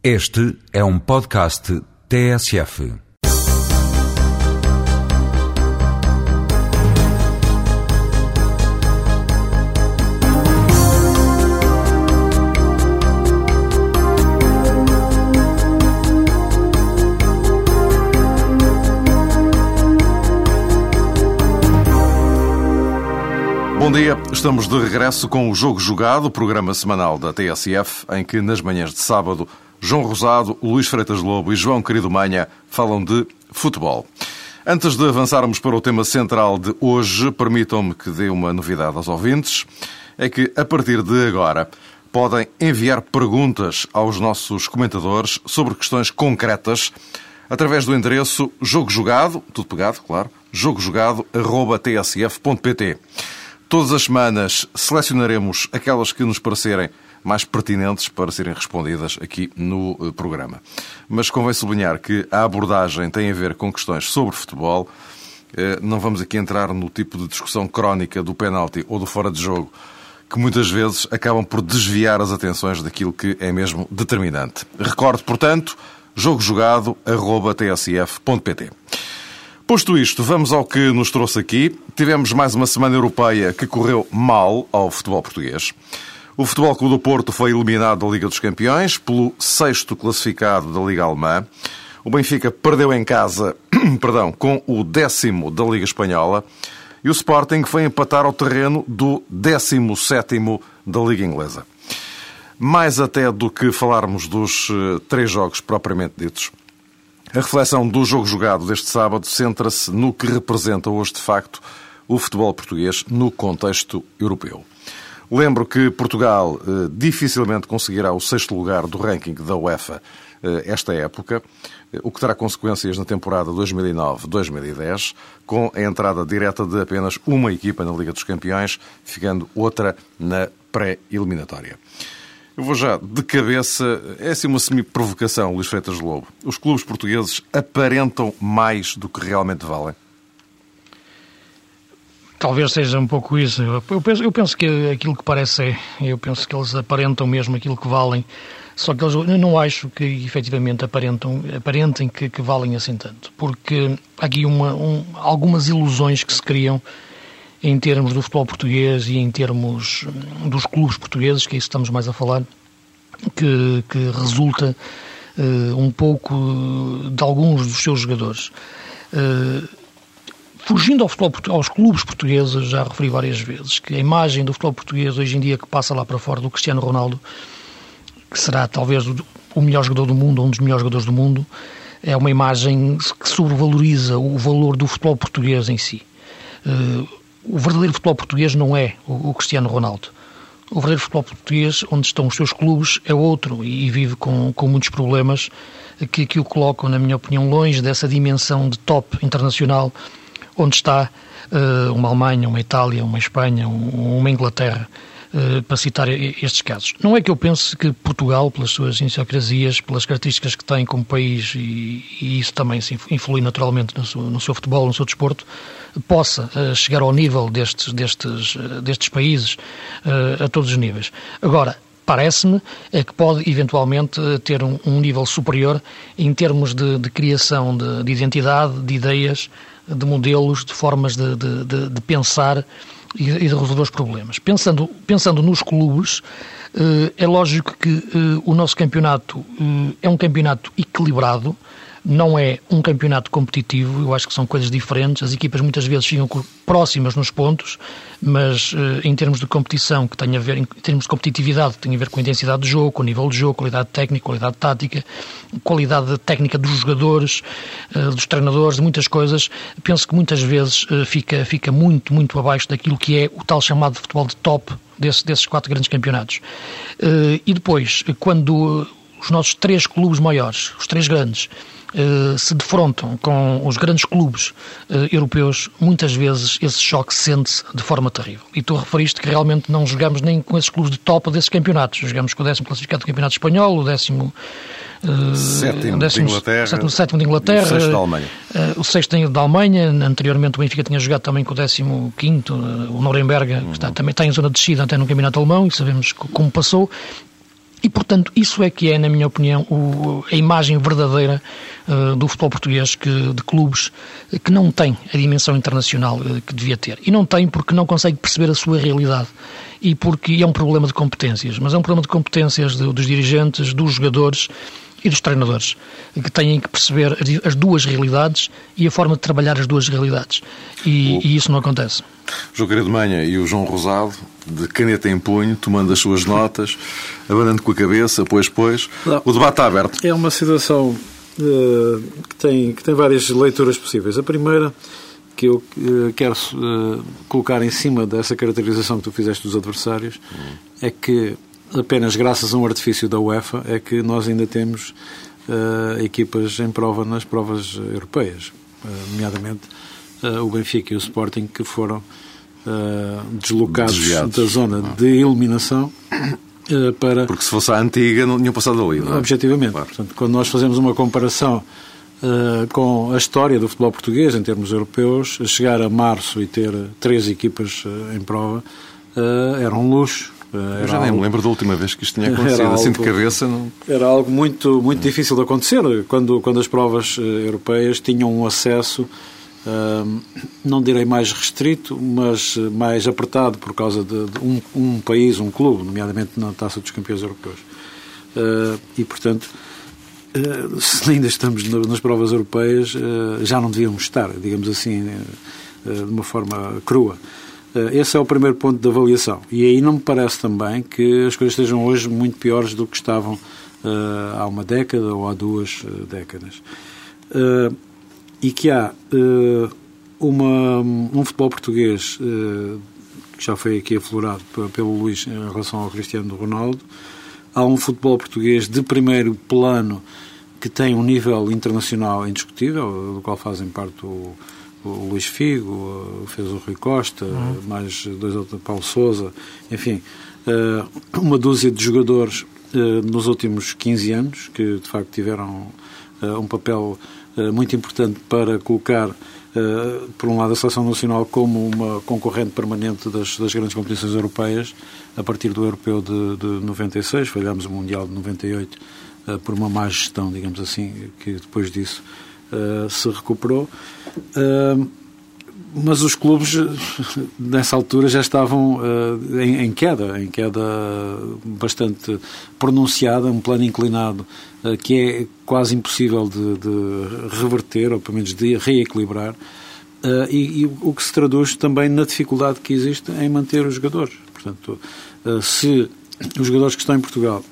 Este é um podcast TSF. Bom dia, estamos de regresso com o Jogo Jogado, programa semanal da TSF, em que nas manhãs de sábado João Rosado, Luís Freitas Lobo e João Querido Manha falam de futebol. Antes de avançarmos para o tema central de hoje, permitam-me que dê uma novidade aos ouvintes. É que, a partir de agora, podem enviar perguntas aos nossos comentadores sobre questões concretas através do endereço jogo jogado, tudo pegado, claro, jogojogado.tsf.pt. Todas as semanas selecionaremos aquelas que nos parecerem mais pertinentes para serem respondidas aqui no eh, programa. Mas convém sublinhar que a abordagem tem a ver com questões sobre futebol. Eh, não vamos aqui entrar no tipo de discussão crónica do penalti ou do fora de jogo, que muitas vezes acabam por desviar as atenções daquilo que é mesmo determinante. Recordo, portanto, jogojogado.tsf.pt. Posto isto, vamos ao que nos trouxe aqui. Tivemos mais uma semana europeia que correu mal ao futebol português. O Futebol Clube do Porto foi eliminado da Liga dos Campeões pelo sexto classificado da Liga Alemã. O Benfica perdeu em casa perdão, com o décimo da Liga Espanhola. E o Sporting foi empatar ao terreno do décimo sétimo da Liga Inglesa. Mais até do que falarmos dos eh, três jogos propriamente ditos, a reflexão do jogo jogado deste sábado centra-se no que representa hoje, de facto, o futebol português no contexto europeu. Lembro que Portugal eh, dificilmente conseguirá o sexto lugar do ranking da UEFA eh, esta época, eh, o que terá consequências na temporada 2009-2010, com a entrada direta de apenas uma equipa na Liga dos Campeões, ficando outra na pré-eliminatória. Eu vou já de cabeça, é assim uma semi-provocação, Luís Freitas Lobo. Os clubes portugueses aparentam mais do que realmente valem? Talvez seja um pouco isso. Eu penso, eu penso que aquilo que parece é. Eu penso que eles aparentam mesmo aquilo que valem. Só que eles, eu não acho que efetivamente aparentam, aparentem que, que valem assim tanto. Porque há aqui uma, um, algumas ilusões que se criam em termos do futebol português e em termos dos clubes portugueses, que é isso que estamos mais a falar, que, que resulta uh, um pouco de alguns dos seus jogadores. Uh, Fugindo ao futebol, aos clubes portugueses, já referi várias vezes que a imagem do futebol português hoje em dia que passa lá para fora do Cristiano Ronaldo, que será talvez o melhor jogador do mundo, um dos melhores jogadores do mundo, é uma imagem que sobrevaloriza o valor do futebol português em si. Uh, o verdadeiro futebol português não é o, Cristiano Ronaldo. O verdadeiro futebol português, onde estão os seus clubes, é outro e, e vive com, com muitos problemas que, que o colocam, na minha opinião, longe dessa dimensão de top internacional onde está uh, uma Alemanha, uma Itália, uma Espanha, um, uma Inglaterra, uh, para citar estes casos. Não é que eu pense que Portugal, pelas suas idiosincrasias, pelas características que tem como país, e, e isso também se influi naturalmente no seu, no seu, futebol, no seu desporto, possa uh, chegar ao nível destes, destes, destes países a todos os níveis. Agora, parece-me, é que pode eventualmente ter um, um nível superior em termos de, de criação de, de, identidade, de ideias, de modelos, de formas de, de, de pensar e de resolver os problemas. Pensando, pensando nos clubes, eh, é lógico que eh, o nosso campeonato eh, é um campeonato equilibrado, não é um campeonato competitivo, eu acho que são coisas diferentes. As equipas muitas vezes chegam próximas nos pontos, mas eh, em termos de competição, que tem a ver, em termos de competitividade, que tem a ver com a intensidade de jogo, com o nível de jogo, qualidade técnica, qualidade tática, qualidade técnica dos jogadores, eh, dos treinadores, de muitas coisas, penso que muitas vezes eh, fica, fica muito, muito abaixo daquilo que é o tal chamado de futebol de top desse, desses quatro grandes campeonatos. E depois, quando os nossos três clubes maiores, os três grandes, se defrontam com os grandes clubes uh, europeus, muitas vezes esse choque sente-se de forma terrível. E tu referiste que realmente não jogamos nem com esses clubes de top desses campeonatos. Jogamos com o décimo classificado do Campeonato Espanhol, o décimo... Uh, sétimo, décimo, de Inglaterra, sétimo, sétimo de Inglaterra, o sexto da Alemanha. Uh, o sexto da Alemanha. Anteriormente o Benfica tinha jogado também com o décimo quinto, uh, o Nuremberg, uhum. que está, também está em zona de descida até no campeonato alemão, e sabemos como passou. E, portanto, isso é que é, na minha opinião, o, a imagem verdadeira uh, do futebol português, que, de clubes que não tem a dimensão internacional uh, que devia ter. E não tem porque não consegue perceber a sua realidade. E porque é um problema de competências. Mas é um problema de competências de, dos dirigentes, dos jogadores e dos treinadores, que têm que perceber as duas realidades e a forma de trabalhar as duas realidades. E, o... e isso não acontece. João Querido Manha e o João Rosado, de caneta em punho, tomando as suas notas, abanando com a cabeça, pois, pois. Não. O debate está aberto. É uma situação uh, que, tem, que tem várias leituras possíveis. A primeira que eu uh, quero uh, colocar em cima dessa caracterização que tu fizeste dos adversários hum. é que apenas graças a um artifício da UEFA é que nós ainda temos uh, equipas em prova nas provas europeias, uh, nomeadamente uh, o Benfica e o Sporting, que foram deslocados Desviados. da zona ah. de eliminação para... Porque se fosse a antiga não tinham passado ali, não é? Objetivamente. Claro. Portanto, quando nós fazemos uma comparação com a história do futebol português em termos europeus, chegar a março e ter três equipas em prova era um luxo Eu já nem algo, me lembro da última vez que isto tinha acontecido, algo, assim de cabeça. Não... Era algo muito, muito difícil de acontecer, quando, quando as provas eh, europeias tinham um acesso, uh, não direi mais restrito, mas mais apertado por causa de, de um, um, país, um clube, nomeadamente na Taça dos Campeões Europeus. Uh, e, portanto, uh, se ainda estamos nas provas europeias, já não devíamos estar, digamos assim, de uma forma crua. Eh, esse é o primeiro ponto de avaliação. E aí não me parece também que as coisas estejam hoje muito piores do que estavam uh, há uma década ou há duas uh, décadas. Uh, e que há uma, um futebol português que já foi aqui aflorado pelo Luís em relação ao Cristiano Ronaldo. Há um futebol português de primeiro plano que tem um nível internacional indiscutível, do qual fazem parte o o Luís Figo, fez o Rui Costa, uhum. mais dois outros, Paulo Souza, enfim, eh, uma dúzia de jogadores eh, nos últimos 15 anos que de facto tiveram eh, um papel muito importante para colocar, por um lado, a Seleção Nacional como uma concorrente permanente das, das grandes competições europeias, a partir do Europeu de, de 96, falhámos o Mundial de 98 por uma má gestão, digamos assim, que depois disso uh, se recuperou. Uh, mas os clubes, nessa altura, já estavam uh, em, em, queda, em queda bastante pronunciada, um plano inclinado que é quase impossível de, de, reverter, ou pelo menos de reequilibrar, e, e, o que se traduz também na dificuldade que existe em manter os jogadores. Portanto, se os jogadores que estão em Portugal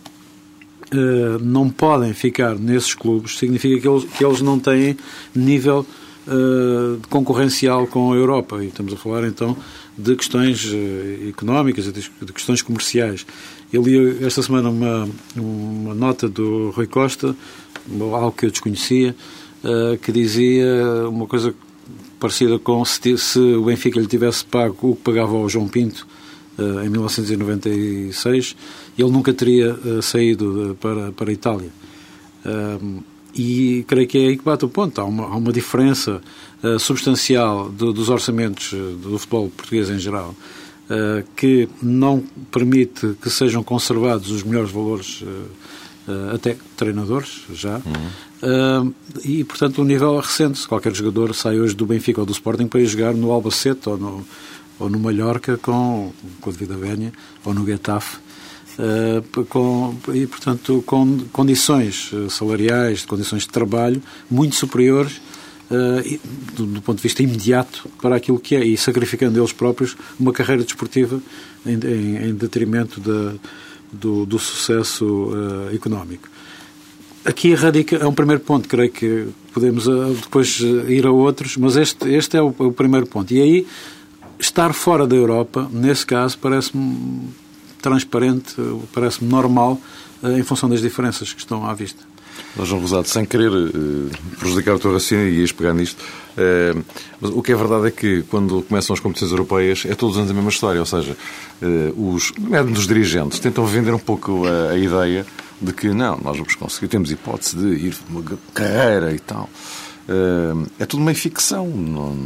uh, não podem ficar nesses clubes, significa que eles, que eles não têm nível uh, concorrencial com a Europa. E estamos a falar então de questões uh, económicas, de questões comerciais. Eu li esta semana uma, uma nota do Rui Costa, algo que eu desconhecia, que dizia uma coisa parecida com se, se, o Benfica lhe tivesse pago o que pagava ao João Pinto em 1996 ele nunca teria uh, saído de, para, para a Itália. Uh, e creio que é aí que bate o ponto. Há uma, há uma diferença uh, substancial do, dos orçamentos eh, do futebol português em geral, que não permite que sejam conservados os melhores valores, até treinadores, já. Uhum. e, portanto, o nível é recente. Se qualquer jogador sai hoje do Benfica ou do Sporting para ir jogar no Albacete ou no, ou no Mallorca com, com o Vida Vénia ou no Getafe, uh, com, e, portanto, com condições eh, salariais, condições de trabalho muito superiores uh, do, do, ponto de vista imediato para aquilo que é, e sacrificando eles próprios uma carreira desportiva em, em, em detrimento do, do, sucesso uh, económico. Aqui radica, é um primeiro ponto, creio que podemos depois ir a outros, mas este, este é o, o primeiro ponto. E aí, estar fora da Europa, nesse caso, parece-me transparente, parece-me normal, eh, em função das diferenças que estão à vista. João Rosado, sem querer uh, prejudicar o teu raciocínio e ias pegar nisto, mas o que é verdade é que quando começam as competições europeias é todos os anos a mesma história, ou seja, os, mesmo dos dirigentes tentam vender um pouco a, a, ideia de que não, nós vamos conseguir, temos hipótese de ir uma carreira e tal. Uh, é tudo meio ficção, no,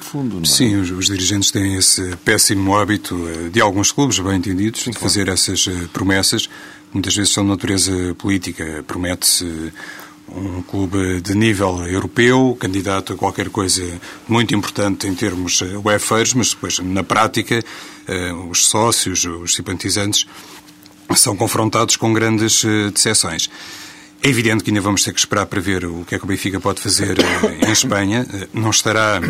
fundo. Não é? Sim, os, os, dirigentes têm esse péssimo hábito uh, de alguns clubes, bem entendidos, Sim, de fazer essas uh, promessas, muitas vezes são de natureza política. Promete-se um clube de nível europeu, candidato a qualquer coisa muito importante em termos UEFeiros, mas depois, na prática, os sócios, os simpatizantes, são confrontados com grandes decepções. É evidente que ainda vamos ter que esperar para ver o que é que o Benfica pode fazer em Espanha. Não estará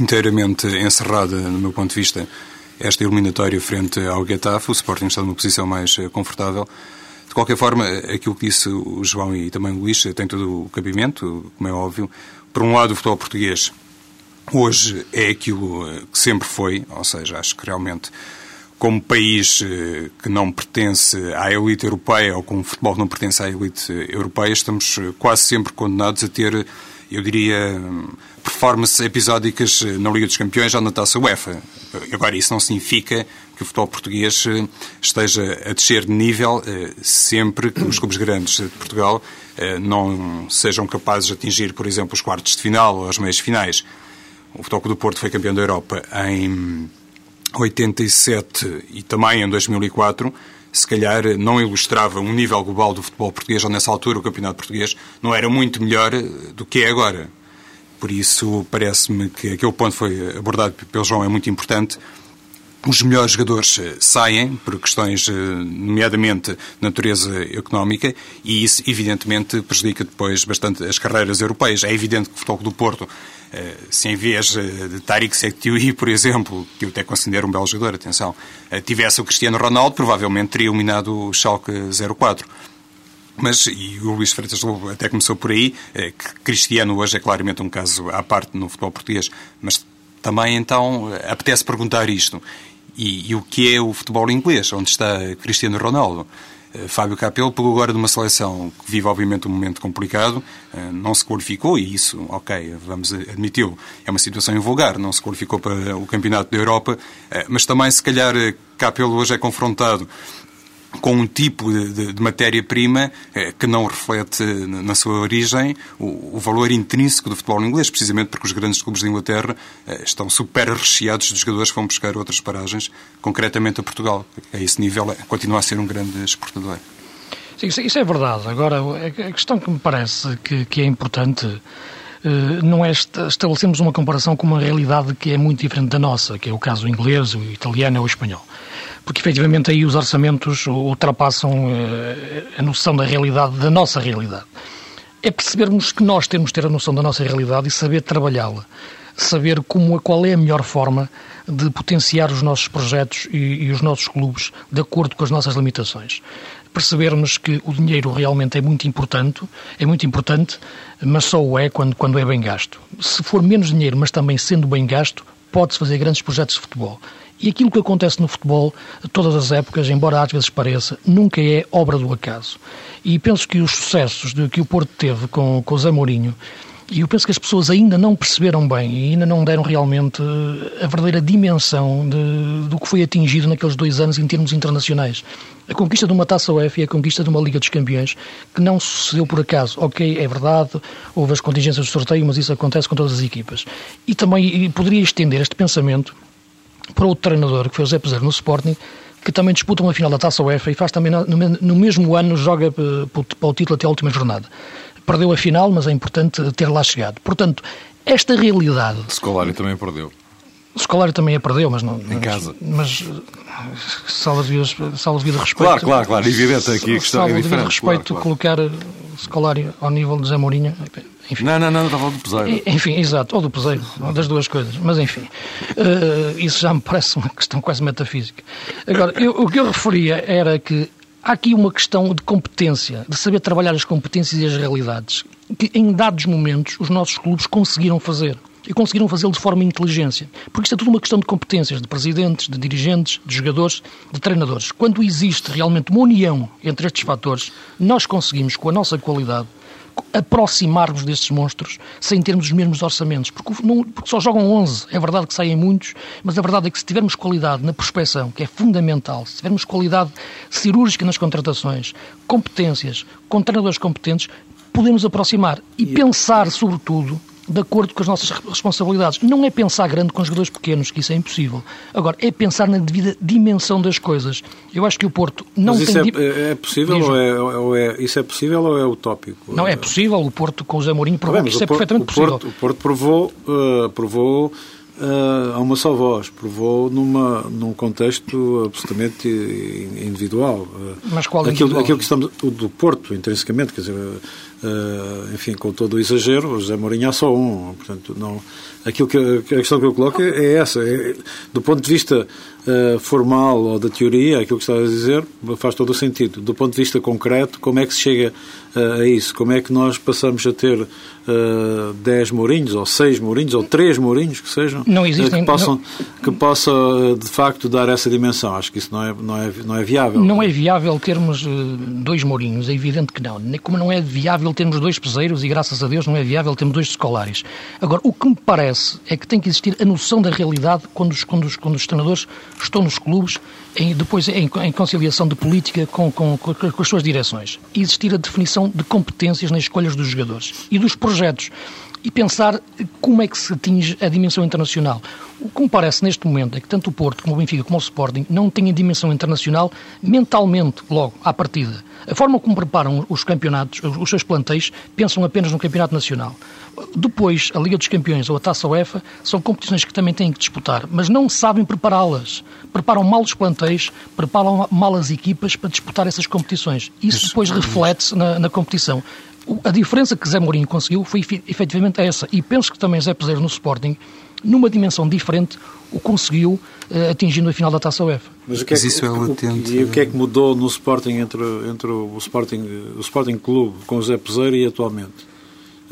inteiramente encerrada, no meu ponto de vista, esta eliminatória frente ao Getafe. O Sporting está numa posição mais eh, confortável. De qualquer forma, aquilo que disse o João e também o Luís tem todo o cabimento, como é óbvio. Por um lado, o futebol português hoje é aquilo eh, que sempre foi, ou seja, acho que realmente como país eh, que não pertence à elite europeia ou como futebol não pertence à elite europeia, estamos quase sempre condenados a ter, eu diria, performances episódicas eh, na Liga dos Campeões ou na Taça UEFA. Agora, isso não significa que o futebol português eh, esteja a descer de nível eh, sempre que os clubes grandes de Portugal não sejam capazes de atingir, por exemplo, os quartos de final ou as meias finais. O Futebol do Porto foi campeão da Europa em 87 e também em 2004 se calhar não ilustrava um nível global do futebol português, ou nessa altura o campeonato português não era muito melhor do que é agora. Por isso, parece-me que aquele ponto foi abordado pelo João é muito importante. Os melhores jogadores eh, saem por questões, eh, nomeadamente, de natureza económica, e isso, evidentemente, prejudica depois bastante as carreiras europeias. É evidente que o Futebol do Porto, eh, se em vez de Tariq Sektiui, por exemplo, que eu até considero um belo jogador, atenção, tivesse o Cristiano Ronaldo, provavelmente teria eliminado o Schalke 04. Mas, e o Luís Freitas Lobo até começou por aí, que Cristiano hoje é claramente um caso à parte no futebol português, mas também então apetece perguntar isto. E, e o que é o futebol inglês? Onde está Cristiano Ronaldo? Eh, Fábio Capello pegou agora de uma seleção que vive, obviamente, um momento complicado, eh, não se qualificou, e isso, ok, vamos admiti-lo, é uma situação invulgar, não se qualificou para o Campeonato da Europa, mas também, se calhar, Capello hoje é confrontado com um tipo de, de matéria-prima eh, que não reflete na sua origem o, o, valor intrínseco do futebol inglês, precisamente porque os grandes clubes de Inglaterra eh, estão super recheados de jogadores que vão buscar outras paragens, concretamente a Portugal. A esse nível, é, continua a ser um grande exportador. Sim, isso é verdade. Agora, a questão que me parece que, que é importante eh, não é estabelecermos uma comparação com uma realidade que é muito diferente da nossa, que é o caso inglês, o italiano ou o espanhol porque efetivamente aí os orçamentos ultrapassam eh, a noção da realidade, da nossa realidade. É percebermos que nós temos de ter a noção da nossa realidade e saber trabalhá-la, saber como, qual é a melhor forma de potenciar os nossos projetos e, e os nossos clubes de acordo com as nossas limitações percebermos que o dinheiro realmente é muito importante, é muito importante, mas só o é quando, quando é bem gasto. Se for menos dinheiro, mas também sendo bem gasto, pode-se fazer grandes projetos de futebol. E aquilo que acontece no futebol, todas as épocas, embora às vezes pareça, nunca é obra do acaso. E penso que os sucessos de, que o Porto teve com, com o Zé Mourinho, e eu penso que as pessoas ainda não perceberam bem e ainda não deram realmente a verdadeira dimensão de, do que foi atingido naqueles dois anos em termos internacionais. A conquista de uma taça UEFA e a conquista de uma Liga dos Campeões, que não sucedeu por acaso. Ok, é verdade, houve as contingências de sorteio, mas isso acontece com todas as equipas. E também poderia estender este pensamento para outro treinador, que foi o Zé Peseiro no Sporting, que também disputa uma final da Taça UEFA e faz também no, mesmo ano, joga eh, para o título até a última jornada. Perdeu a final, mas é importante ter lá chegado. Portanto, esta realidade... Scolari também perdeu. Scolari também a perdeu, mas não. Em mas, casa. Mas salvo devido respeito. Claro, claro, claro. Evidente aqui a questão é diferente. respeito, claro, claro. colocar Scolari ao nível de Zé Mourinho. Enfim. Não, não, não, estava do Peseiro. Enfim, exato, ou do Peseiro, das duas coisas. Mas enfim, uh, isso já me parece uma questão quase metafísica. Agora, eu, o que eu referia era que há aqui uma questão de competência, de saber trabalhar as competências e as realidades, que em dados momentos os nossos clubes conseguiram fazer e conseguiram fazê-lo de forma inteligência. Porque isto é tudo uma questão de competências, de presidentes, de dirigentes, de jogadores, de treinadores. Quando existe realmente uma união entre estes fatores, nós conseguimos, com a nossa qualidade, aproximar-nos destes monstros sem termos os mesmos orçamentos. Porque, não, porque, só jogam 11. É verdade que saem muitos, mas a verdade é que se tivermos qualidade na prospecção, que é fundamental, se tivermos qualidade cirúrgica nas contratações, competências, com treinadores competentes, podemos aproximar e, e pensar, sobretudo, de acordo com as nossas responsabilidades. Não é pensar grande com jogadores pequenos, que isso é impossível. Agora, é pensar na devida dimensão das coisas. Eu acho que o Porto não Mas isso tem... É, é possível ou é, ou é, Isso é possível ou é utópico? Não, é possível. O Porto com o Zé Mourinho provou que isso é perfeitamente o possível. Porto, o Porto provou... Uh, provou uh, a uma só voz, provou numa, num contexto absolutamente individual. Mas qual aquilo, individual? aquilo que estamos, o do Porto, intrinsecamente, quer dizer, uh, enfim, com todo o exagero, o José Mourinho há só um, portanto, não, aquilo que, a questão que eu coloco é essa, é, do ponto de vista uh, formal ou da teoria, aquilo que estava a dizer faz todo o sentido. Do ponto de vista concreto, como é que se chega uh, a isso? Como é que nós passamos a ter uh, 10 Mourinhos, ou 6 Mourinhos, ou 3 Mourinhos, que sejam, não existem, que, possam, não... que possa, de facto, dar essa dimensão? Acho que isso não é, não é, não é viável. Não é viável termos dois Mourinhos, é evidente que não. Como não é viável termos dois peseiros, e graças a Deus não é viável termos dois escolares. Agora, o que me parece é que tem que existir a noção da realidade quando os, quando os, quando os treinadores estão nos clubes, em, depois em, em, conciliação de política com, com, com, as suas direções. Existir a definição de competências nas escolhas dos jogadores e dos projetos. E pensar como é que se atinge a dimensão internacional. O que me parece neste momento é que tanto o Porto como o Benfica como o Sporting não têm a dimensão internacional mentalmente, logo, à partida. A forma como preparam os campeonatos, os seus plantéis, pensam apenas no campeonato nacional. Depois, a Liga dos Campeões ou a Taça UEFA são competições que também têm que disputar, mas não sabem prepará-las. Preparam mal os plantéis, preparam mal as equipas para disputar essas competições. Isso depois reflete-se na, na competição. A diferença que Zé Mourinho conseguiu foi efetivamente essa. E penso que também Zé Peseiro no Sporting, numa dimensão diferente, o conseguiu uh, atingindo a final da Taça UEFA. Mas, o que é que, isso é latente. E o que é que mudou no Sporting entre, entre o, Sporting, o Sporting Clube com o Zé Peseiro e atualmente?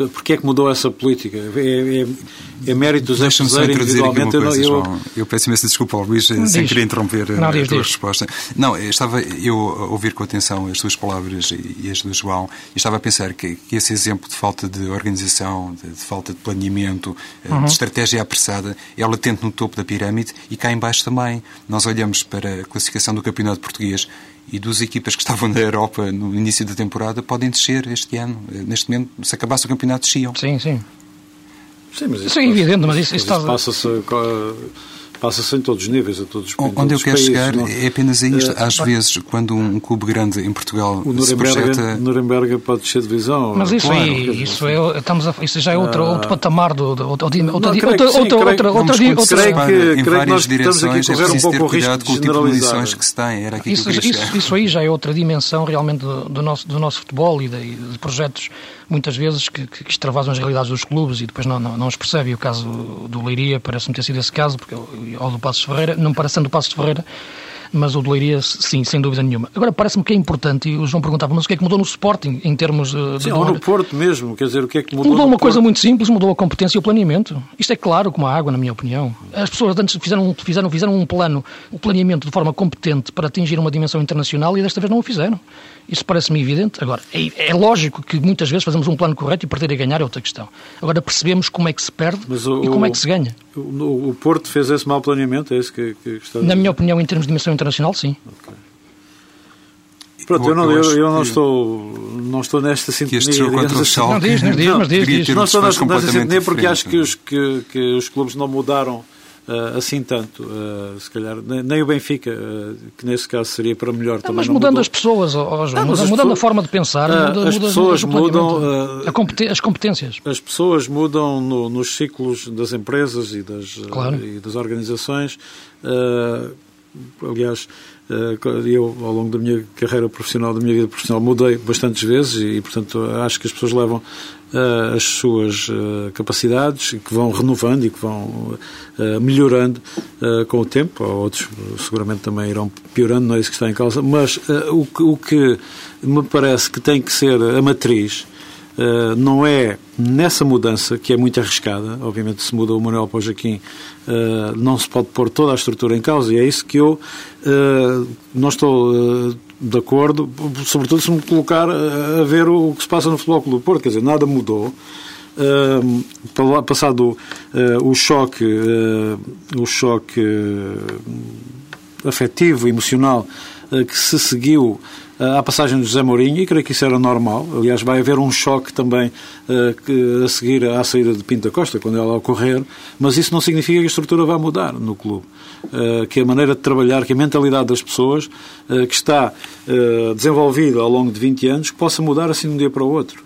Porquê é que mudou essa política? É, é, é mérito dos Deixa-me só introduzir aqui uma coisa, eu, João. Eu peço imensa desculpa ao Luís, diz. sem querer interromper não, a diz, tua diz. resposta. Não, estava eu a ouvir com atenção as tuas palavras e as do João e estava a pensar que, que esse exemplo de falta de organização, de, de falta de planeamento, eh, uhum. de estratégia apressada, é latente no topo da pirâmide e cá embaixo também. Nós olhamos para a classificação do Campeonato Português e duas equipas que estavam na Europa no início da temporada podem descer este ano. Neste momento, se acabasse o campeonato, desciam. Sim, sim. Sim, mas isso, isso é evidente, mas isso, isso, isso passa-se Passa-se em todos os níveis, a todos os Onde eu quero países, chegar não... é apenas a isto. Às é, vezes, quando um clube grande em Portugal o se projeta... O Nuremberg pode descer de divisão. Mas isso, claro, aí, isso, é, estamos a, isso já é outro, ah, outro patamar do... do outro, outro, outro, outra, outra, outra, creio que, em várias direções é preciso ter cuidado com o tipo de lições que se tem. Era aqui isso, que isso, isso aí já é outra dimensão realmente do, do, nosso, do nosso futebol e de, de projetos muitas vezes que, que extravasam as realidades dos clubes e depois não, não, não os percebe. E o caso do Leiria parece-me ter sido esse caso, porque ao do Passos Ferreira, não parecendo o Passos Ferreira, mas o de Leiria, sim, sem dúvida nenhuma. Agora, parece-me que é importante, e o João perguntava, mas o que é que mudou no Sporting, em termos de... Sim, ou no Porto mesmo, quer dizer, o que é que mudou Mudou uma coisa muito simples, mudou a competência e o planeamento. Isto é claro como a água, na minha opinião. As pessoas antes fizeram, fizeram, fizeram um plano, um planeamento de forma competente para atingir uma dimensão internacional e desta vez não o fizeram. Isso parece-me evidente. Agora, é, é, lógico que muitas vezes fazemos um plano correto e perder a ganhar é outra questão. Agora percebemos como é que se perde o, e como é que se ganha. O, Porto fez esse mau planeamento, é isso que, que está a dizer? Na minha opinião, em termos de dimensão internacional, sim. Okay. Pronto, eu, não, eu, eu não, estou, não estou nesta sintonia. Que este jogo contra o assim. Não, diz, não, diz, mas diz, diz. Não estou nesta, nesta sintonia porque acho que os, que, que os clubes não mudaram Uh, assim tanto. Uh, se calhar, nem o Benfica, uh, que nesse caso seria para melhor não, também. Mas não mudando mudou. as pessoas, oh, João, mudando, mudando a forma de pensar, muda, as muda, pessoas muda mudam. As competências. As pessoas mudam no, nos ciclos das empresas e das, claro. e das organizações. aliás, eu, ao longo da minha carreira profissional, da minha vida profissional, mudei bastantes vezes e, portanto, acho que as pessoas levam as suas uh, capacidades e que vão renovando e que vão uh, melhorando com o tempo. Outros seguramente também irão piorando, não é isso que está em causa. Mas o que, o, que, me parece que tem que ser a matriz Uh, não é nessa mudança, que é muito arriscada, obviamente se muda o Manuel para o Joaquim, uh, não se pode pôr toda a estrutura em causa, e é isso que eu uh, não estou de acordo, sobretudo se me colocar a ver o que se passa no Futebol Clube do Porto, quer dizer, nada mudou. Uh, passado uh, o choque, uh, o choque afetivo, emocional que se seguiu à passagem do José Mourinho, e creio que isso era normal. Aliás, vai haver um choque também uh, a seguir à saída de Pinta Costa, quando ela ocorrer, mas isso não significa que a estrutura vá mudar no clube. Uh, que a maneira de trabalhar, que a mentalidade das pessoas, que está desenvolvida ao longo de 20 anos, possa mudar assim de um dia para o outro.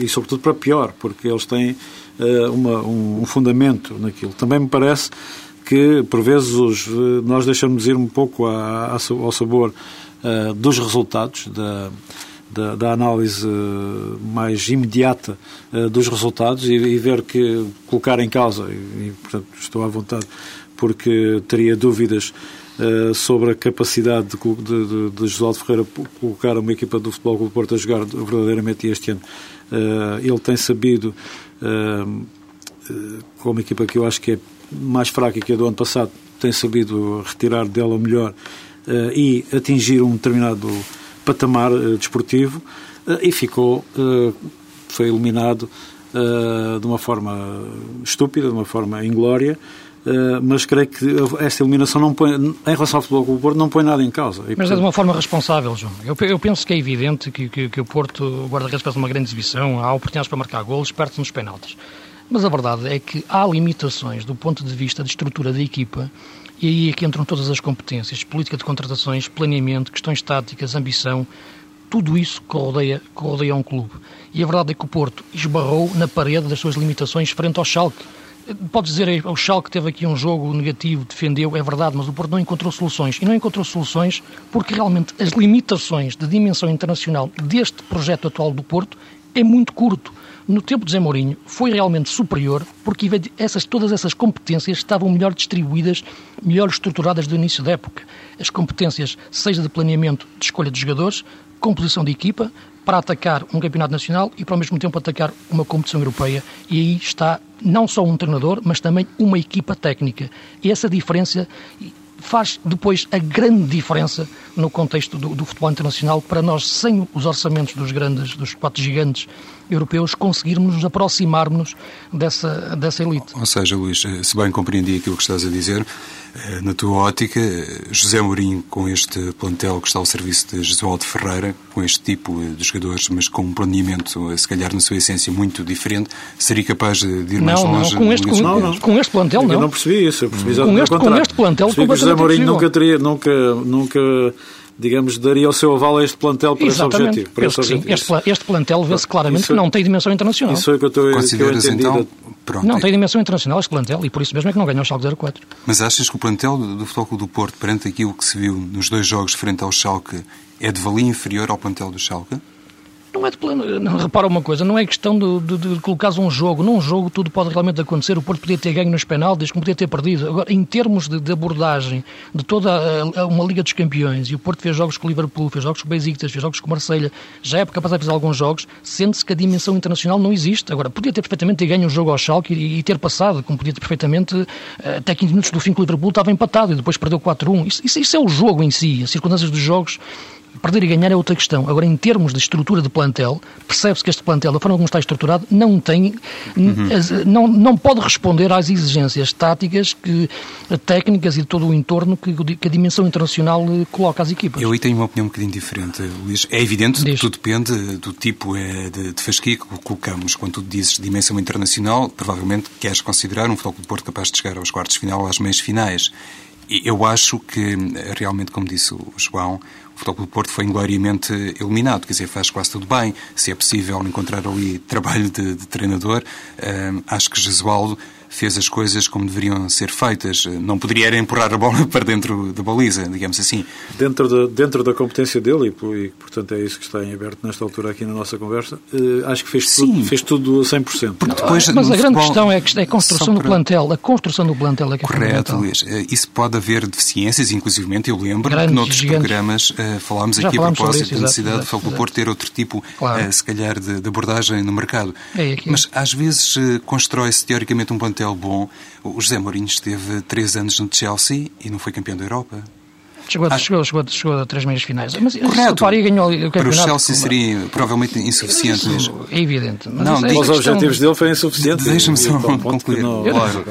e, sobretudo, para pior, porque eles têm uma, um, fundamento naquilo. Também me parece que, por vezes, nós deixamos ir um pouco ao sabor uh, dos resultados, da, da, da, análise mais imediata uh, dos resultados e, e, ver que colocar em causa, e, portanto estou à vontade, porque teria dúvidas sobre a capacidade de, de, de, José Ferreira colocar uma equipa do Futebol Clube Porto a jogar verdadeiramente este ano. ele tem sabido, com uma equipa que eu acho que é mais fraca que a do ano passado, tem sabido retirar dela o melhor e atingir um determinado patamar uh, desportivo uh, e ficou, foi eliminado de uma forma estúpida, de uma forma inglória, mas creio que esta eliminação não põe, em relação ao futebol do Porto, não põe nada em causa. E, mas portanto... é de uma forma responsável, João. Eu, eu penso que é evidente que, que, que o Porto, o guarda-redes faz uma grande exibição, há oportunidades para marcar golos, perde-se nos penaltis. Mas a verdade é que há limitações do ponto de vista de estrutura da equipa e aí é que entram todas as competências, política de contratações, planeamento, questões táticas, ambição, tudo isso corrodeia, corrodeia um clube. E a verdade é que o Porto esbarrou na parede das suas limitações frente ao Schalke. Pode dizer, o Schalke teve aqui um jogo negativo, defendeu, é verdade, mas o Porto não encontrou soluções. E não encontrou soluções porque realmente as limitações de dimensão internacional deste projeto atual do Porto é muito curto no tempo de Zé Mourinho, foi realmente superior porque essas, todas essas competências estavam melhor distribuídas, melhor estruturadas do início da época. As competências, seja de planeamento de escolha de jogadores, composição de equipa, para atacar um campeonato nacional e, para ao mesmo tempo, atacar uma competição europeia. E aí está não só um treinador, mas também uma equipa técnica. E essa diferença faz depois a grande diferença no contexto do, do, futebol internacional para nós, sem os orçamentos dos grandes, dos quatro gigantes europeus, conseguirmos nos aproximarmos dessa, dessa elite. Ou seja, Luís, eh, se bem compreendi aquilo que estás a dizer, na tua ótica, José Mourinho, com este plantel que está ao serviço de Josualdo Ferreira, com este tipo de jogadores, mas com um planeamento, eh, se calhar na sua essência, muito diferente, seria capaz de ir mais não, longe? Não, com este, com, não, não. com este plantel, não. Eu não percebi isso, eu percebi com este, com este plantel, percebi que José Mourinho nunca teria, nunca, nunca digamos, daria o seu aval a este plantel para Exatamente. esse objetivo. Para esse objetivo. Este, este, plantel vê-se claramente isso, que não tem dimensão internacional. Isso é que eu estou Consideras, que eu então, pronto. Não tem dimensão internacional este plantel e por isso mesmo é que não ganhou o Schalke 04. Mas achas que o plantel do Futebol do Porto, perante aquilo que se viu nos dois jogos frente ao Schalke, é de valia inferior ao plantel do Schalke? Não é de plano. Repara uma coisa, não é questão de, de, de colocares um jogo. Num jogo tudo pode realmente acontecer. O Porto podia ter ganho nos penaltis, como podia ter perdido. Agora, em termos de, de abordagem de toda a, uma Liga dos Campeões, e o Porto fez jogos com o Liverpool, fez jogos com o Besiktas, fez jogos com o Marselha, já é capaz de fazer alguns jogos, sente-se que a dimensão internacional não existe. Agora, podia ter perfeitamente ter ganho um jogo ao Schalke e, e ter passado, como podia ter perfeitamente, eh, até 15 minutos do fim que o Liverpool estava empatado e depois perdeu 4-1. Isso, isso, isso é o jogo em si, as circunstâncias dos jogos Perder e ganhar é outra questão. Agora, em termos de estrutura de plantel, percebe-se que este plantel, da forma como está estruturado, não tem, uhum. não, não pode responder às exigências táticas, que, técnicas e de todo o entorno que, que a dimensão internacional eh, coloca às equipas. Eu aí tenho uma opinião um bocadinho diferente, Luís. É evidente que tudo depende do tipo eh, de, de fasquia que colocamos. Quando tu dizes dimensão internacional, provavelmente queres considerar um futebol de Porto capaz de chegar aos quartos de final ou às meias finais. Eu acho que, realmente, como disse o João, Futebol do Porto foi ingloriamente eliminado, quer dizer, faz quase tudo bem. Se é possível encontrar ali trabalho de, de treinador, acho que Jesualdo fez as coisas como deveriam ser feitas. Não poderia era empurrar a bola para dentro da baliza, digamos assim. Dentro da, dentro da competência dele, e, portanto é isso que está em aberto nesta altura aqui na nossa conversa, eh, acho que fez tudo, fez tudo a 100%. Porque depois, Mas a grande futebol, questão é, que é a construção para... do plantel. A construção do plantel é que é Correto, Luís. Eh, isso pode haver deficiências, inclusivamente eu lembro Grandes, que noutros gigantes. programas uh, falámos Já aqui a propósito isso, da necessidade exato, de Porto ter outro tipo, claro. uh, se calhar, de, de, abordagem no mercado. É Mas às vezes uh, constrói-se teoricamente um plantel bom o José Mourinho esteve três anos no Chelsea e não foi campeão da Europa. Chegou, a, chegou, chegou, chegou a três meias finais. Mas Correto. Repare, ganhou o campeonato. Para o Chelsea seria provavelmente insuficiente mesmo. É evidente. Mas Não, isso é digo- Os questão- objetivos dele foram insuficientes. Deixa-me só ponto que concluir. não- Claro.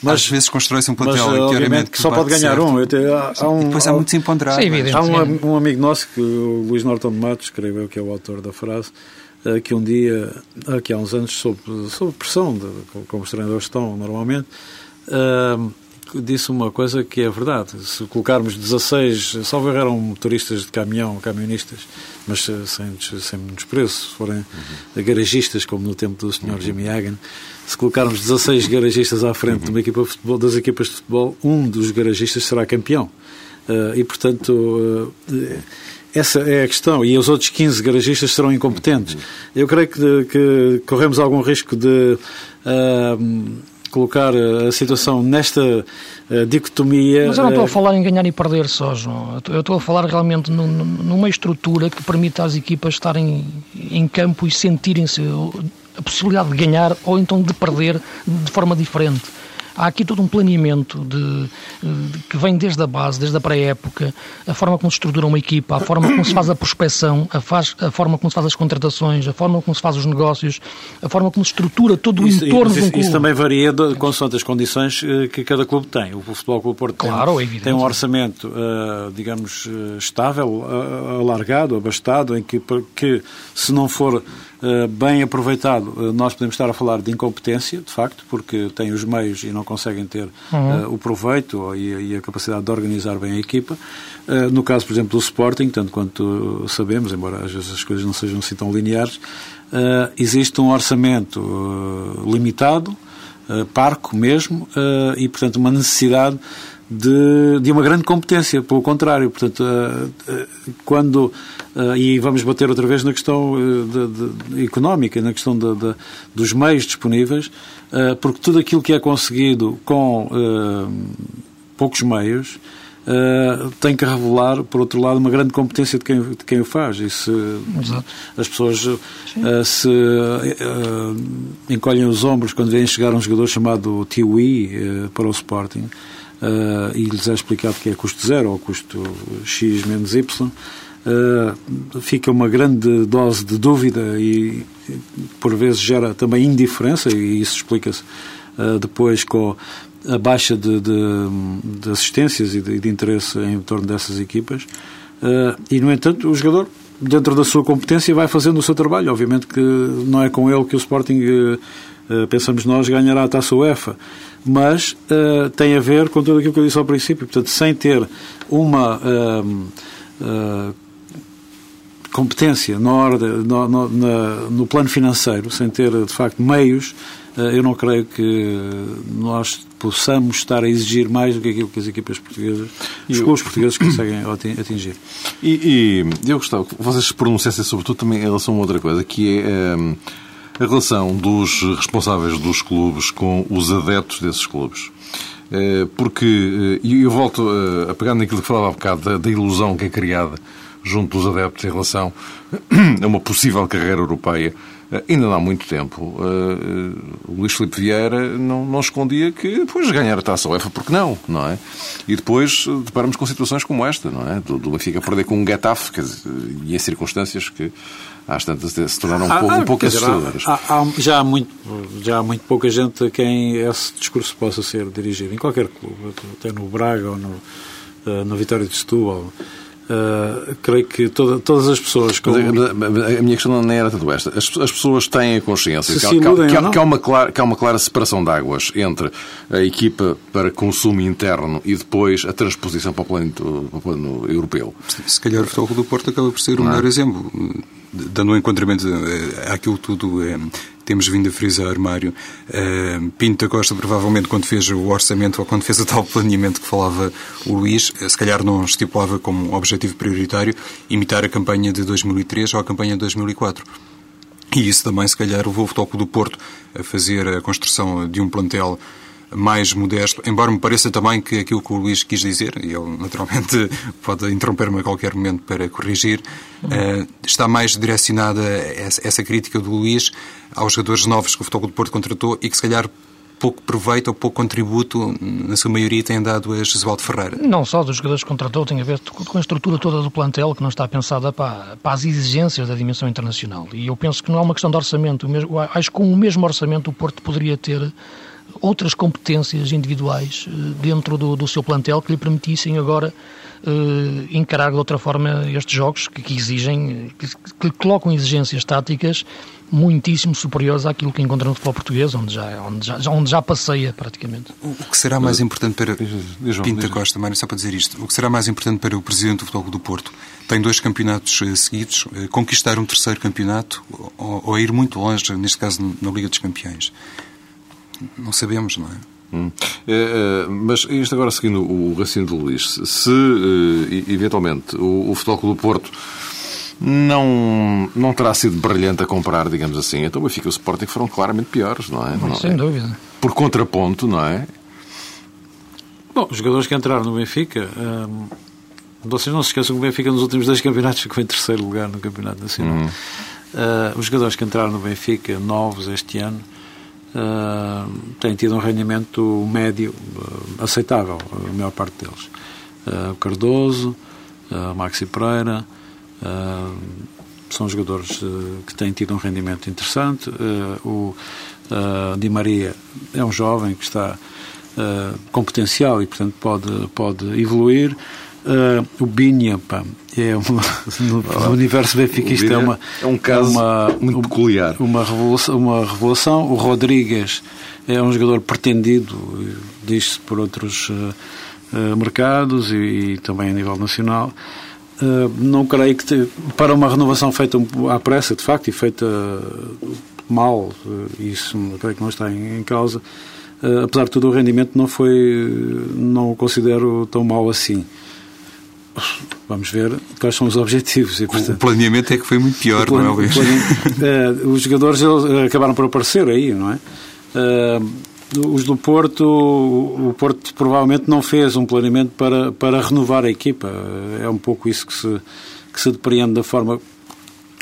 Mas- Às vezes constrói-se um Mas, plantel e obviamente, teoricamente que só pode ganhar certo. um. Eu te- há, há um, E depois há há- muitos imponderáveis. Sim, evidente. Há um, um amigo nosso, que o Luís Norton de Matos, escreveu, que é o autor da frase, eh, que um dia, aqui há uns anos, sob, sob pressão, de, como os treinadores estão normalmente, eh, disse uma coisa que é verdade. Se colocarmos 16, salvo erro eram motoristas de caminhão, camionistas, mas eh, sem, sem desprezo, se forem garagistas, como no tempo do Sr. Jimmy Hagan, se colocarmos 16 garagistas à frente de uma equipa de futebol, das equipas de futebol, um dos garagistas será campeão. Eh, e, portanto, eh, essa é a questão. E os outros 15 garagistas serão incompetentes. Eu creio que, que corremos algum risco de ah, colocar a situação nesta ah, dicotomia. Mas eu não estou a ah, falar em ganhar e perder só, João. Eu estou- a falar realmente num- num- numa estrutura que permita às equipas estarem em campo e sentirem-se a possibilidade de ganhar ou então de perder de forma diferente. Há aqui todo um planeamento de, de- que vem desde a base, desde a pré-época, a forma como se estrutura uma equipa, a forma como se faz a prospecção, a, faz- a forma como se faz as contratações, a forma como se faz os negócios, a forma como se estrutura todo o Isso, entorno isso- de um clube. isso também varia de, consoante as condições eh, que cada clube tem. O Futebol Clube Porto tem- Claro, é tem, um orçamento, eh, digamos, eh, estável, eh, alargado, abastado, em que, que se não for bem aproveitado, eh, nós podemos estar a falar de incompetência, de facto, porque têm os meios e não conseguem ter eh, o proveito e, a- e a capacidade de organizar bem a equipa. Eh, no caso, por exemplo, do Sporting, tanto quanto sabemos, embora às vezes as coisas não sejam assim tão lineares, eh, existe um orçamento eh, limitado, eh, parco mesmo, eh, e, portanto, uma necessidade de, de uma grande competência, pelo contrário. Portanto, eh, eh, quando. eh, e vamos bater outra vez na questão de- de- económica, na questão dos meios disponíveis, porque tudo aquilo que é conseguido com poucos meios. eh, tem que revelar, por outro lado, uma grande competência de quem, de quem o faz. E se Exato. as pessoas eh, se eh, encolhem os ombros quando veem chegar um jogador chamado Tiwi para o Sporting eh, e lhes é explicado que é custo zero ou custo X menos Y, eh, fica uma grande dose de dúvida e por vezes gera também indiferença e isso explica-se eh, depois com a baixa de, de, de assistências e de, de interesse em torno dessas equipas. E, no entanto, o jogador, dentro da sua competência, vai fazendo o seu trabalho. Obviamente que não é com ele que o Sporting, pensamos nós, ganhará a taça UEFA. Mas eh, tem a ver com tudo aquilo que eu disse ao princípio. Portanto, sem ter uma. eh, eh, competência na ordem, no, no, no plano financeiro, sem ter de facto meios, eh, eu não creio que nós possamos estar a exigir mais do que aquilo que as equipas portuguesas, os clubes portugueses conseguem ati- atingir. E, e eu gostava que vocês se pronunciassem sobretudo também em relação a uma outra coisa, que é hum, a relação dos responsáveis dos clubes com os adeptos desses clubes. Eh, Porque, eh, e eu volto eh, a pegar naquilo que falava há bocado, da, da ilusão que é criada junto dos adeptos em relação a uma possível carreira europeia. Ainda não há muito tempo, o Luís Filipe Vieira não, não escondia que depois de ganhar a taça UEFA, porque não, não é? E depois deparamos com situações como esta, não é? Do, do Benfica perder com um Getafe, dizer, e em circunstâncias que às tantas se tornaram um, pouco, um pouco dizer, assustadoras. há- há- há- já, há muito, já há muito pouca gente a quem esse discurso possa ser dirigido, em qualquer clube, até no Braga ou no, eh, no Vitória de Setúbal. Eh, creio que toda- todas as pessoas com, Mas a, minha questão não era tanto esta. As, as pessoas têm a consciência Se que, que que não. que há uma clara, que há uma clara separação de águas entre a equipa para consumo interno e depois a transposição para o plano, para o plano europeu. Se calhar o Futebol do Porto acaba por ser o melhor exemplo, dando um enquadramento eh, àquilo tudo eh, temos vindo a frisar, Mário. Eh, Pinto da Costa, provavelmente, quando fez o orçamento ou quando fez o tal planeamento que falava o Luís, eh, se calhar não estipulava como objetivo prioritário imitar a campanha de 2003 ou a campanha de 2004. E isso também, se calhar, levou o Futebol do Porto a fazer a construção de um plantel mais modesto, embora me pareça também que aquilo que o Luís quis dizer, e ele naturalmente pode interromper-me a qualquer momento para corrigir, eh, está mais direcionada essa, crítica do Luís aos jogadores novos que o Futebol do Porto contratou e que se calhar pouco proveito ou pouco contributo, na sua maioria, tem dado a Jesualdo Ferreira? Não só dos jogadores que contratou, tem a ver com a estrutura toda do plantel que não está pensada para, para as exigências da dimensão internacional. E eu penso que não é uma questão de orçamento. Acho que com o mesmo orçamento o Porto poderia ter outras competências individuais eh, dentro do, do seu plantel que lhe permitissem agora uh, encarar de outra forma estes jogos que, que exigem, que, que, colocam exigências táticas muitíssimo superiores àquilo que encontra no futebol português, onde já, onde já, onde já passeia praticamente. O que será mais importante para Pinta Costa, Mário, só para dizer isto, o que será mais importante para o Presidente do Futebol do Porto? Tem dois campeonatos eh, seguidos, conquistar um terceiro campeonato ou, ou ir muito longe, neste caso na Liga dos Campeões? Não sabemos, não é? Hum. É, é, mas isto agora seguindo o raciocínio do Luís, se uh, eventualmente o, o Futebol Clube do Porto não, não terá sido brilhante a comprar, digamos assim, então o Benfica e o Sporting foram claramente piores, não é? Não, sem é? dúvida. Por contraponto, não é? Bom, os jogadores que entraram no Benfica, hum, vocês não se esqueçam que o Benfica nos últimos dois campeonatos ficou em terceiro lugar no Campeonato Nacional. Uhum. Uh, os jogadores que entraram no Benfica, novos este ano, uh, têm tido um rendimento médio uh, aceitável, a maior parte deles. Uh, Cardoso, uh, Maxi Pereira, são jogadores que têm tido um rendimento interessante. o Di Maria é um jovem que está com potencial e, portanto, pode, pode evoluir. Uh, o Binha, pá, é uma, no, universo benfiquista é, uma, é um caso é uma, muito peculiar. Uma revelação, uma revelação. O Rodrigues é um jogador pretendido, diz-se por outros uh, uh, mercados e, e, também a nível nacional. não creio que te, para uma renovação feita à pressa, de facto, e feita mal, isso creio que não está em, em causa. apesar de tudo, o rendimento não foi, não o considero tão mau assim vamos ver quais são os objetivos. E, portanto, o planeamento é que foi muito pior, plane... não é, Luís? uh, os jogadores eles, eh, acabaram por aparecer aí, não é? Uh, os do Porto, o Porto provavelmente não fez um planeamento para, para renovar a equipa. É um pouco isso que se, que se depreende da forma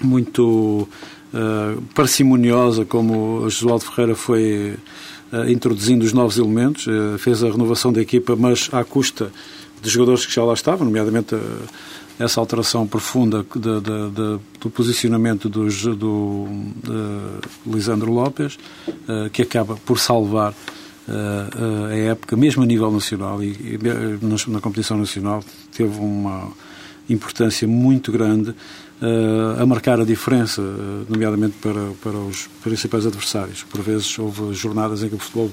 muito uh, parcimoniosa como Josualdo Ferreira foi uh, introduzindo os novos elementos. Uh, fez a renovação da equipa, mas à custa de jogadores que já lá estavam, nomeadamente eh, essa alteração profunda de, de, de, do posicionamento dos, do Lisandro Lopes, uh, que acaba por salvar a época, mesmo a nível nacional e, na, competição nacional, teve uma importância muito grande a marcar a diferença, nomeadamente para, para os principais adversários. Por vezes houve jornadas em que o Futebol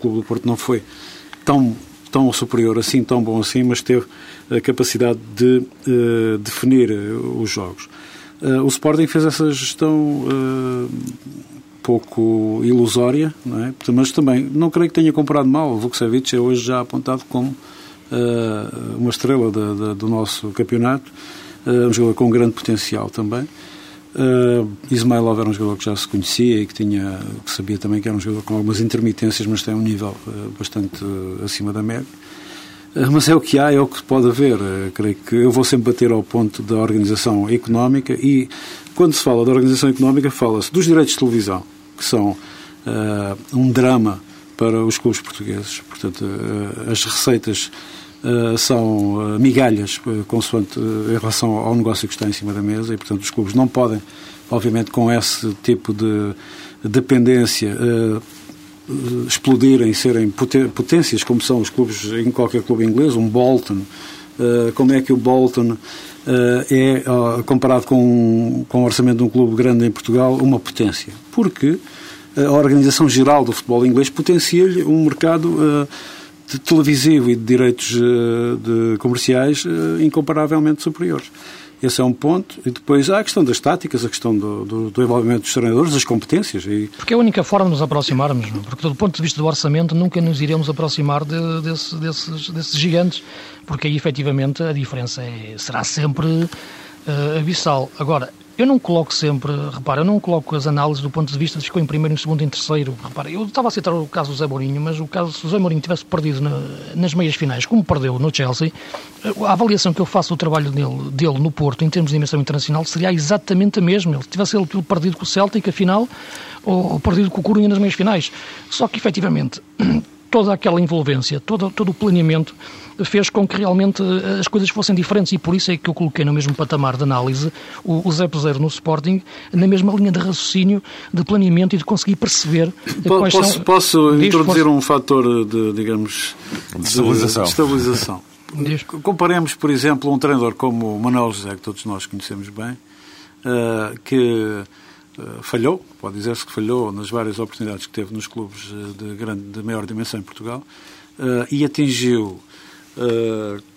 Clube do Porto não foi tão tão superior assim, tão bom assim, mas teve a capacidade de uh, definir uh, os jogos. Uh, o Sporting fez essa gestão pouco ilusória, é? mas também não creio que tenha comprado mal. O Vukcevic é hoje já apontado como uma estrela de, de, do nosso campeonato, um jogador com grande potencial também. Uh, Ismailov era um jogador que já se conhecia e que, tinha, que sabia também que era um jogador com algumas intermitências, mas tem um nível uh, bastante uh, acima da média. Mas é o que há, é o que pode haver. creio que eu vou sempre bater ao ponto da organização económica e, quando se fala da organização económica, fala-se dos direitos de televisão, que são um drama para os clubes portugueses. Portanto, as receitas são uh, migalhas uh, consoante, em relação ao negócio que está em cima da mesa e, portanto, os clubes não podem, obviamente, com esse tipo de dependência, explodirem, serem potências, como são os clubes em qualquer clube inglês, um Bolton. como é que o Bolton é, comparado com, com o orçamento de um clube grande em Portugal, uma potência? Porque a organização geral do futebol inglês potencia-lhe um mercado de televisivo e de direitos uh, de comerciais uh, incomparavelmente superiores. Esse é um ponto. E depois há a questão das táticas, a questão do, do, do envolvimento dos treinadores, das competências. E... Porque é a única forma de nos aproximarmos, não? porque do ponto de vista do orçamento nunca nos iremos aproximar de, desse, desses, desses gigantes, porque aí efetivamente a diferença é, será sempre uh, abissal. Agora, eu não coloco sempre, repara, eu não coloco as análises do ponto de vista de ficou em primeiro, em segundo, em terceiro. Repara, eu estava a citar o caso do Zé Mourinho, mas o caso se o Zé Mourinho tivesse perdido na, nas meias finais, como perdeu no Chelsea, a avaliação que eu faço do trabalho dele, dele no Porto, em termos de dimensão internacional, seria exatamente a mesma. Ele tivesse ele perdido com o Celtic, afinal, ou, ou perdido com o Corunha nas meias finais. Só que, efetivamente, toda aquela envolvência, todo, todo o planeamento fez com que realmente eh, as coisas fossem diferentes e por isso é que eu coloquei no mesmo patamar de análise o, o Zé Peseiro no Sporting, na mesma linha de raciocínio, de planeamento e de conseguir perceber quais posso, são... Posso introduzir um fator de, digamos, de estabilização. De estabilização. Comparemos, por exemplo, um treinador como o Manuel José, que todos nós conhecemos bem, uh, que eh, falhou, pode dizer-se que falhou nas várias oportunidades que teve nos clubes eh, de, grande, de maior dimensão em Portugal uh, e atingiu, uh,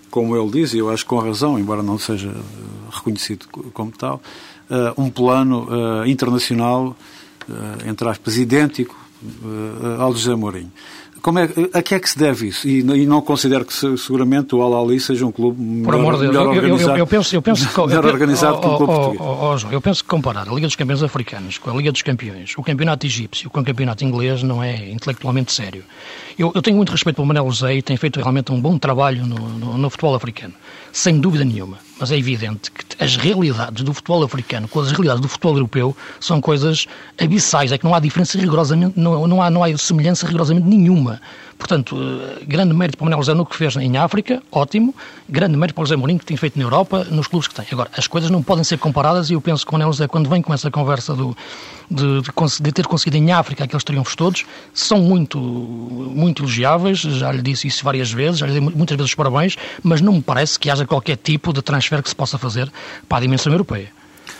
como ele diz, e eu acho com razão, embora não seja reconhecido como tal, uh, um plano internacional, entre aspas, idêntico ao de José Mourinho. Como é, a que é que se deve isso? E, e não considero que seguramente o Al-Ali seja um clube melhor, melhor organizado, eu, eu, penso, eu penso que, melhor organizado que o clube português. Oh, oh, eu penso que comparar a Liga dos Campeões Africanos com a Liga dos Campeões, o campeonato egípcio com o campeonato inglês não é intelectualmente sério. Eu, eu tenho muito respeito pelo Manel José e tem feito realmente um bom trabalho no, no, no futebol africano, sem dúvida nenhuma. Mas é evidente que as realidades do futebol africano com as realidades do futebol europeu são coisas abissais. É que não há diferença rigorosamente, não, não, há, não há semelhança rigorosamente nenhuma. Portanto, eh, grande mérito para o Manuel no que fez em África, ótimo. Grande mérito para o José Mourinho, que tem feito na Europa, nos clubes que tem. Agora, as coisas não podem ser comparadas e eu penso que o Manuel José, quando vem com essa conversa do, de, de, de, ter conseguido em África aqueles triunfos todos, são muito, muito elogiáveis. Já lhe disse isso várias vezes, já lhe dei muitas vezes os parabéns, mas não me parece que haja qualquer tipo de transfer que se possa fazer para a dimensão europeia.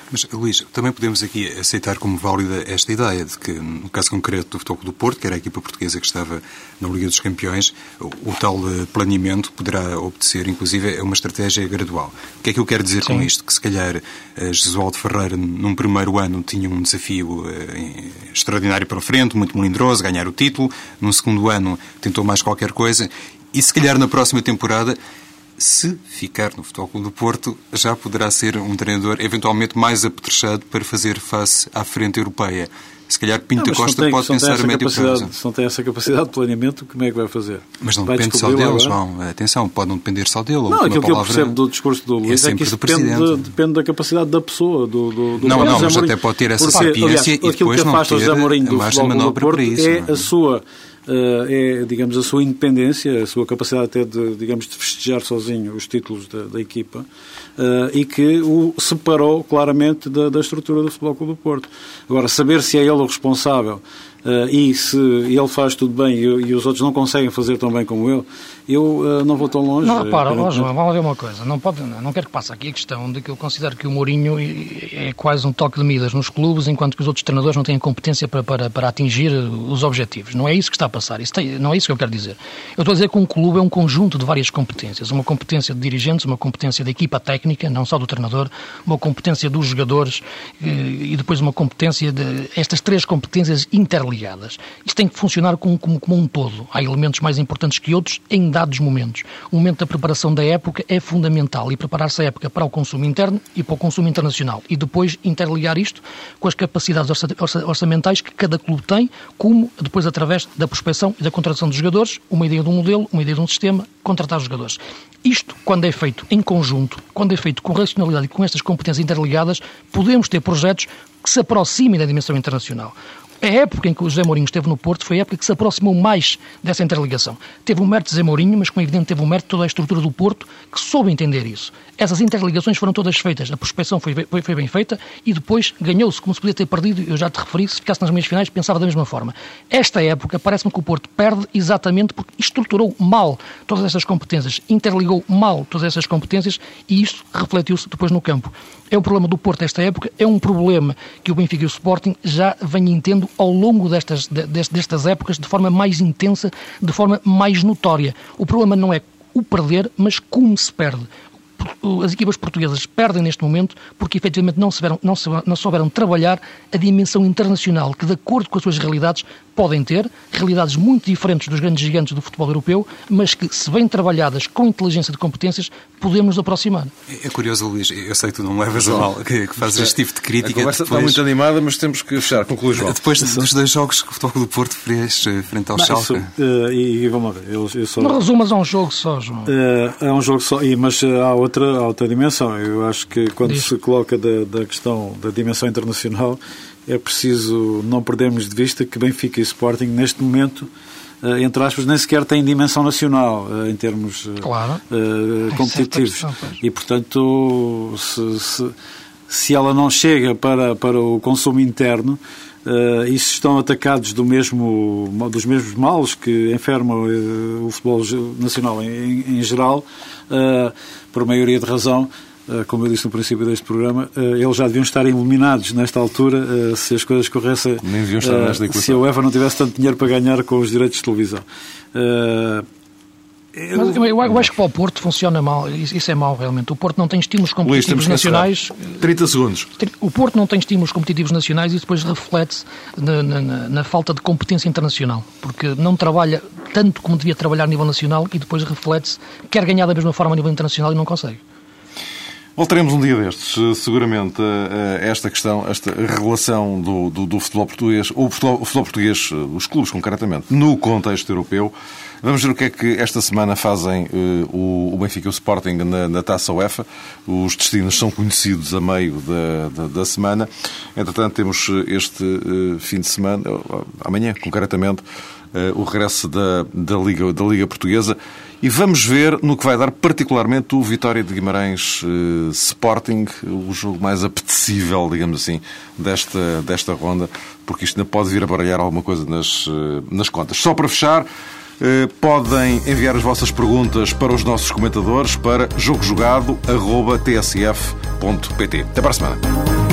Mas, Luís, também podemos aqui aceitar como válida esta ideia de que, no caso concreto do Futebol do Porto, que era a equipa portuguesa que estava na Liga dos Campeões, o, o tal eh, planeamento poderá obedecer, inclusive, a uma estratégia gradual. O que é que eu quero dizer Sim. com isto? Que, se calhar, eh, Jesualdo Ferreira, num primeiro ano, tinha um desafio eh, extraordinário para frente, muito melindroso, ganhar o título. Num segundo ano, tentou mais qualquer coisa. E, se calhar, na próxima temporada se ficar no Futebol Clube do Porto, já poderá ser um treinador eventualmente mais apetrechado para fazer face à frente europeia. Se calhar Pinto não, Costa tem, pode pensar a médio prazo. Se não tem essa capacidade de planeamento, como é que vai fazer? Mas não vai depende só dele, João. Atenção, pode não depender só dele. Não, aquilo que eu percebo do discurso do Luís é, é que isso depende, depende, da capacidade da pessoa, do, do, do Não, não, mas até pode ter essa sapiência e depois não ter a margem de manobra para isso. É a sua é, digamos, a sua independência, a sua capacidade até de, digamos, de festejar sozinho os títulos da, da equipa uh, e que o separou claramente da, da estrutura do Futebol Clube do Porto. Agora, saber se é ele o responsável uh, e se ele faz tudo bem e, e, os outros não conseguem fazer tão bem como ele, eu uh, não vou tão longe. Não, para, oh, João, vamos ver uma coisa. Não, pode, não quero que passe aqui a questão de que eu considero que o Mourinho é quase um toque de midas nos clubes, enquanto que os outros treinadores não têm competência para, para, para atingir os objetivos. Não é isso que está a passar. Isso tem, não é isso que eu quero dizer. Eu estou a dizer que um clube é um conjunto de várias competências. Uma competência de dirigentes, uma competência da equipa técnica, não só do treinador, uma competência dos jogadores eh, e depois uma competência de estas três competências interligadas. Isto tem que funcionar como, como, como um todo. Há elementos mais importantes que outros em dados momentos. O momento da preparação da época é fundamental e preparar-se a época para o consumo interno e para o consumo internacional. E depois interligar isto com as capacidades orçamentais que cada clube tem, como depois através da prospecção e da contratação de jogadores, uma ideia de um modelo, uma ideia de um sistema, contratar jogadores. Isto, quando é feito em conjunto, quando é feito com racionalidade e com estas competências interligadas, podemos ter projetos que se aproximem da dimensão internacional. A época em que o José Mourinho esteve no Porto foi a época que se aproximou mais dessa interligação. Teve um mérito de José Mourinho, mas como é evidente teve um mérito toda a estrutura do Porto que soube entender isso. Essas interligações foram todas feitas, a prospecção foi, foi, foi bem feita e depois ganhou-se, como se podia ter perdido, eu já te referi, se ficasse nas meias finais pensava da mesma forma. Esta época parece-me que o Porto perde exatamente porque estruturou mal todas essas competências, interligou mal todas essas competências e isso refletiu-se depois no campo. É um problema do Porto esta época, é um problema que o Benfica e o Sporting já vêm entendo ao longo destas, destas épocas de forma mais intensa, de forma mais notória. O problema não é o perder, mas como se perde. As equipas portuguesas perdem neste momento porque efetivamente não souberam, não, não souberam trabalhar a dimensão internacional que, de acordo com as suas realidades, podem ter, realidades muito diferentes dos grandes gigantes do futebol europeu, mas que, se bem trabalhadas com inteligência de competências, podemos nos aproximar. É, é curioso, Luís, eu sei que tu não levas a mal, que, que fazes este tipo de crítica. A conversa depois... está muito animada, mas temos que fechar. Conclui, João. Depois dos dois jogos que o Futebol do Porto fez eh, frente ao Schalke. Uh, e, e, vamos ver. Eu, eu só... Não resumas a um jogo só, João. Uh, é um jogo só, mas há outra, dimensão. Eu acho que quando Diz. se coloca da, da questão da dimensão internacional, é preciso não perdermos de vista que Benfica e Sporting, neste momento, uh, entre aspas, nem sequer têm dimensão nacional uh, em termos uh, claro. competitivos. E, portanto, se, se, se, ela não chega para, para o consumo interno, e se estão atacados do mesmo, dos mesmos males que enfermam o futebol nacional em, em geral, por maioria de razão, eh, como eu disse no princípio deste programa, eh, eles já deviam estar iluminados nesta altura eh, se as coisas corressem. Nem deviam estar nesta equação. Se a UEFA não tivesse tanto dinheiro para ganhar com os direitos de televisão. Eu... Eu, eu, acho que para o Porto funciona mal, isso é mau realmente. O Porto não tem estímulos competitivos Luís, nacionais. 30 segundos. O Porto não tem estímulos competitivos nacionais e depois reflete-se na, na, na, falta de competência internacional, porque não trabalha tanto como devia trabalhar a nível nacional e depois reflete-se, quer ganhar da mesma forma a nível internacional e não consegue. Voltaremos um dia destes, eh, seguramente, a esta questão, esta relação do, do, do futebol português, ou o futebol, futebol, português, eh, os clubes concretamente, no contexto europeu. Vamos ver o que é que esta semana fazem uh, o, o, Benfica e o Sporting na, na, Taça UEFA. Os destinos são conhecidos a meio da, da, da semana. Entretanto, temos este uh, fim de semana, amanhã concretamente, uh, o regresso da, da, Liga, da Liga Portuguesa. E vamos ver no que vai dar particularmente o Vitória de Guimarães uh, Sporting, o jogo mais apetecível, digamos assim, desta, desta ronda, porque isto ainda pode vir a baralhar alguma coisa nas, uh, nas contas. Só para fechar, uh, podem enviar as vossas perguntas para os nossos comentadores para jogojogado.tsf.pt. Até para a semana.